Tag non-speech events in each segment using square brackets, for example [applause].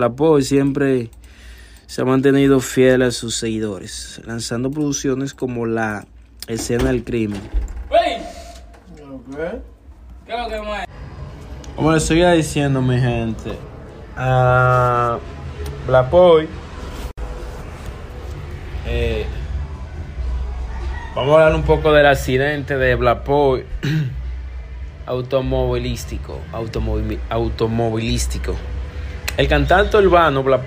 Blackboy siempre se ha mantenido fiel a sus seguidores, lanzando producciones como la escena del crimen. Como les seguía diciendo, mi gente, a Black Boy, eh, vamos a hablar un poco del accidente de Black [clears throat] Boy automovilístico, automovi- automovilístico. El cantante urbano Black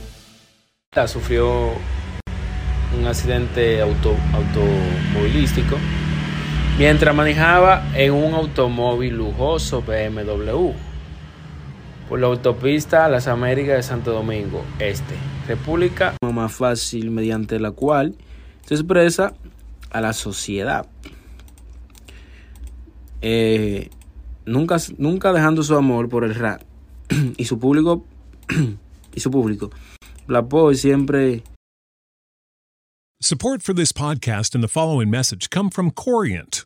Sufrió un accidente auto, automovilístico mientras manejaba en un automóvil lujoso BMW por la autopista Las Américas de Santo Domingo Este, República más fácil mediante la cual se expresa a la sociedad. Eh, nunca, nunca dejando su amor por el rap [clears throat] y su público [clears throat] y su público. Boy siempre Support for this podcast and the following message come from Corient.